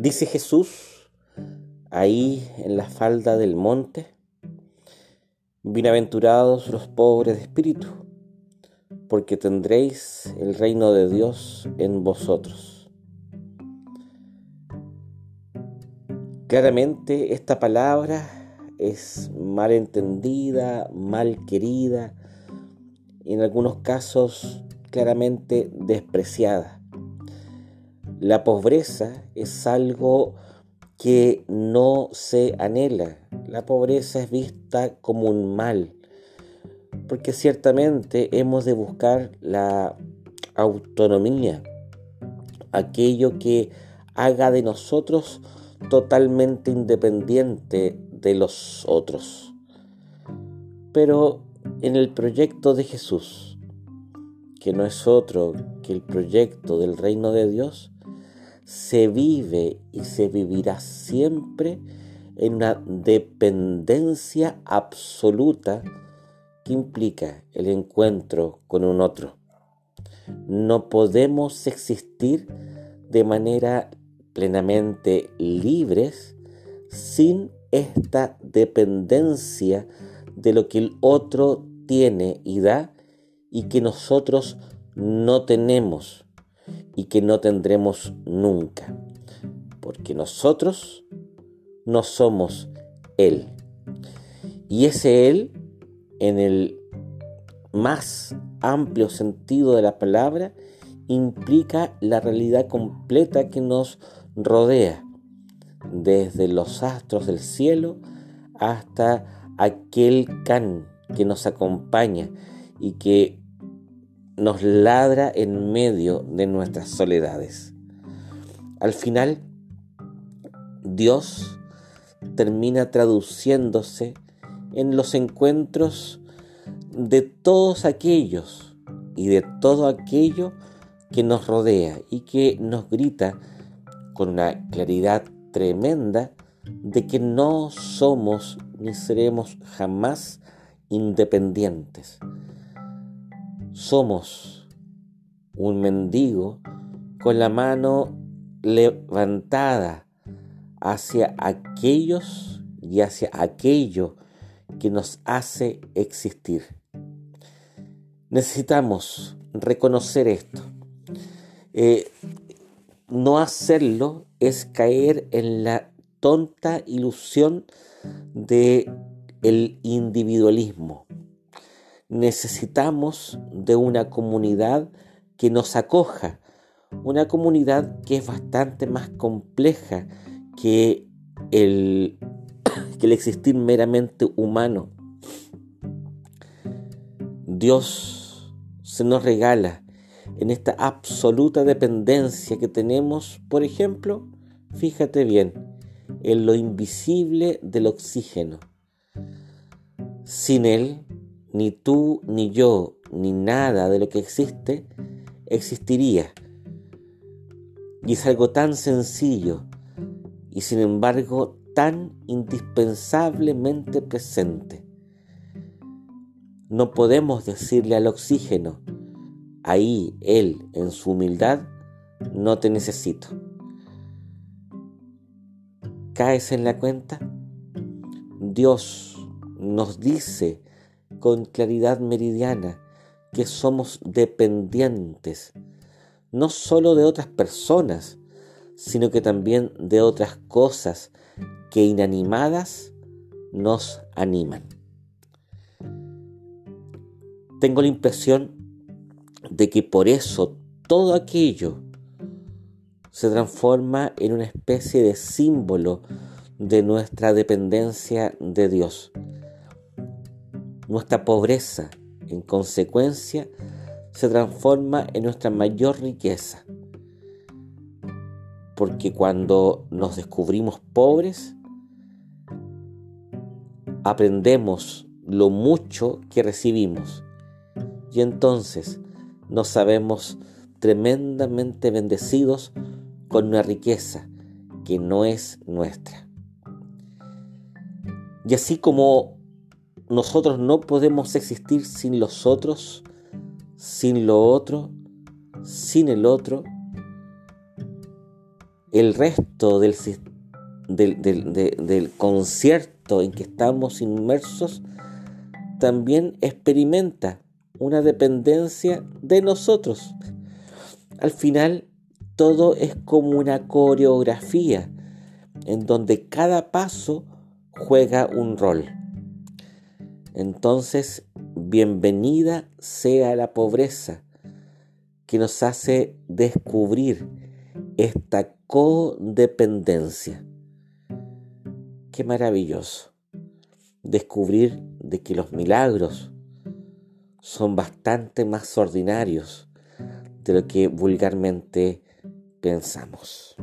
Dice Jesús ahí en la falda del monte, bienaventurados los pobres de espíritu, porque tendréis el reino de Dios en vosotros. Claramente esta palabra es mal entendida, mal querida, en algunos casos claramente despreciada. La pobreza es algo que no se anhela. La pobreza es vista como un mal, porque ciertamente hemos de buscar la autonomía, aquello que haga de nosotros totalmente independiente de los otros. Pero en el proyecto de Jesús, que no es otro que el proyecto del reino de Dios, se vive y se vivirá siempre en una dependencia absoluta que implica el encuentro con un otro. No podemos existir de manera plenamente libres sin esta dependencia de lo que el otro tiene y da y que nosotros no tenemos y que no tendremos nunca. Porque nosotros no somos Él. Y ese Él, en el más amplio sentido de la palabra, implica la realidad completa que nos rodea, desde los astros del cielo hasta aquel can que nos acompaña y que nos ladra en medio de nuestras soledades. Al final, Dios termina traduciéndose en los encuentros de todos aquellos y de todo aquello que nos rodea y que nos grita con una claridad tremenda de que no somos ni seremos jamás independientes. Somos un mendigo con la mano levantada hacia aquellos y hacia aquello que nos hace existir. Necesitamos reconocer esto. Eh, no hacerlo es caer en la tonta ilusión de individualismo. Necesitamos de una comunidad que nos acoja, una comunidad que es bastante más compleja que el, que el existir meramente humano. Dios se nos regala en esta absoluta dependencia que tenemos, por ejemplo, fíjate bien, en lo invisible del oxígeno. Sin él, ni tú, ni yo, ni nada de lo que existe existiría. Y es algo tan sencillo y sin embargo tan indispensablemente presente. No podemos decirle al oxígeno, ahí él en su humildad, no te necesito. ¿Caes en la cuenta? Dios nos dice con claridad meridiana que somos dependientes no solo de otras personas, sino que también de otras cosas que inanimadas nos animan. Tengo la impresión de que por eso todo aquello se transforma en una especie de símbolo de nuestra dependencia de Dios. Nuestra pobreza, en consecuencia, se transforma en nuestra mayor riqueza. Porque cuando nos descubrimos pobres, aprendemos lo mucho que recibimos. Y entonces nos sabemos tremendamente bendecidos con una riqueza que no es nuestra. Y así como nosotros no podemos existir sin los otros, sin lo otro, sin el otro, el resto del, del, concierto en que estamos inmersos también experimenta una dependencia de nosotros. Al final, todo es como una coreografía en donde cada paso juega un rol. Entonces, bienvenida sea la pobreza que nos hace descubrir esta codependencia. Qué maravilloso descubrir de que los milagros son bastante más ordinarios de lo que vulgarmente pensamos.